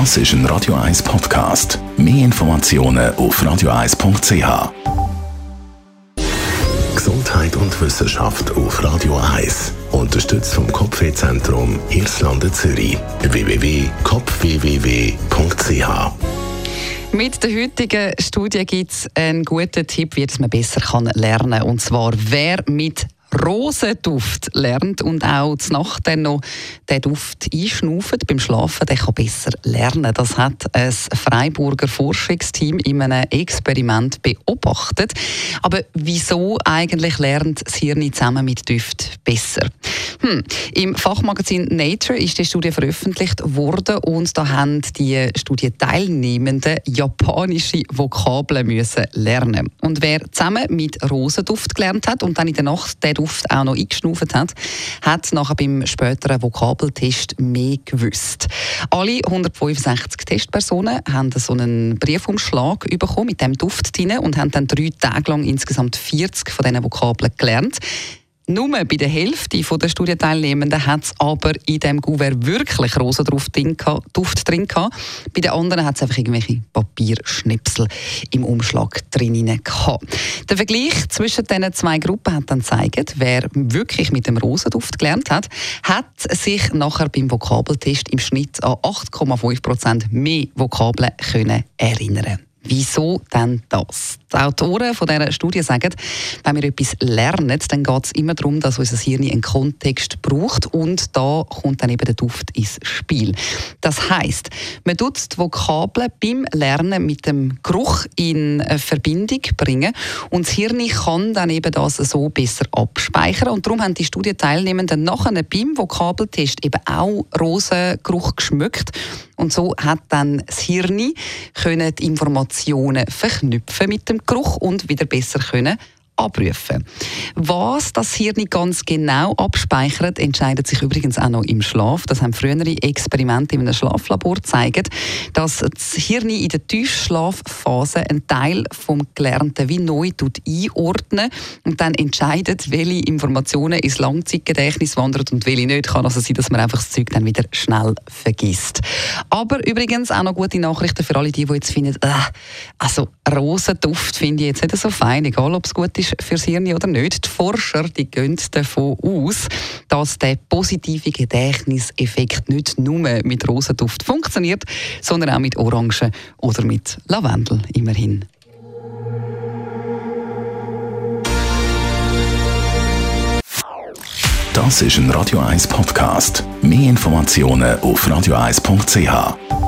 Das ist ein Radio 1 Podcast. Mehr Informationen auf radio1.ch. Gesundheit und Wissenschaft auf Radio 1. Unterstützt vom Kopfwehzentrum Irlande Zürich. www.kopfwww.ch mit der heutigen Studie gibt es einen guten Tipp, wie man besser lernen kann. Und zwar, wer mit Rosenduft lernt und auch zur Nacht dann noch den Duft einschnaufen beim Schlafen, der kann besser lernen. Das hat ein Freiburger Forschungsteam in einem Experiment beobachtet. Aber wieso eigentlich lernt das Hirn zusammen mit Duft besser? Hm. Im Fachmagazin Nature ist die Studie veröffentlicht worden und da haben die Studienteilnehmenden japanische Vokabeln müssen lernen. Und wer zusammen mit Rosenduft gelernt hat und dann in der Nacht den Duft auch noch eingeschnauft hat, hat nachher beim späteren Vokabeltest mehr gewusst. Alle 165 Testpersonen haben so einen Briefumschlag bekommen mit dem Duft drin und haben dann drei Tage lang insgesamt 40 von diesen Vokabeln gelernt. Nur bei der Hälfte der Studienteilnehmenden hat es aber in diesem Gouverne wirklich Rosenduft drin, gehabt. Bei den anderen hat es einfach irgendwelche Papierschnipsel im Umschlag drin gehabt. Der Vergleich zwischen diesen zwei Gruppen hat dann gezeigt, wer wirklich mit dem Rosenduft gelernt hat, hat sich nachher beim Vokabeltest im Schnitt an 8,5 Prozent mehr Vokabeln können erinnern Wieso denn das? Die Autoren von dieser Studie sagen, wenn wir etwas lernen, dann geht es immer darum, dass unser Hirn einen Kontext braucht und da kommt dann eben der Duft ins Spiel. Das heißt, man tut die Vokabeln beim Lernen mit dem Geruch in Verbindung bringen und das Hirn kann dann eben das so besser abspeichern und darum haben die Studienteilnehmenden nachher beim Vokabeltest eben auch Rosengeruch geschmückt und so hat dann das Hirn können die Informationen verknüpfen mit dem Geruch und wieder besser können abrufen. Was das Hirn ganz genau abspeichert, entscheidet sich übrigens auch noch im Schlaf. Das haben frühere Experimente in einem Schlaflabor gezeigt, dass das Hirn in der Tiefschlafphase einen Teil vom Gelernten wie neu einordnen und dann entscheidet, welche Informationen ins Langzeitgedächtnis wandern und welche nicht. Kann also sein, dass man einfach das Zeug dann wieder schnell vergisst. Aber übrigens auch noch gute Nachrichten für alle die, die jetzt finden, äh, also Rosenduft finde ich jetzt nicht so fein, egal ob es gut ist ist fürs Hirn oder nicht. Die Forscher die gehen davon aus, dass der positive Gedächtniseffekt nicht nur mit Rosenduft funktioniert, sondern auch mit Orangen oder mit Lavendel immerhin. Das ist ein Radio 1 Podcast. Mehr Informationen auf radio1.ch.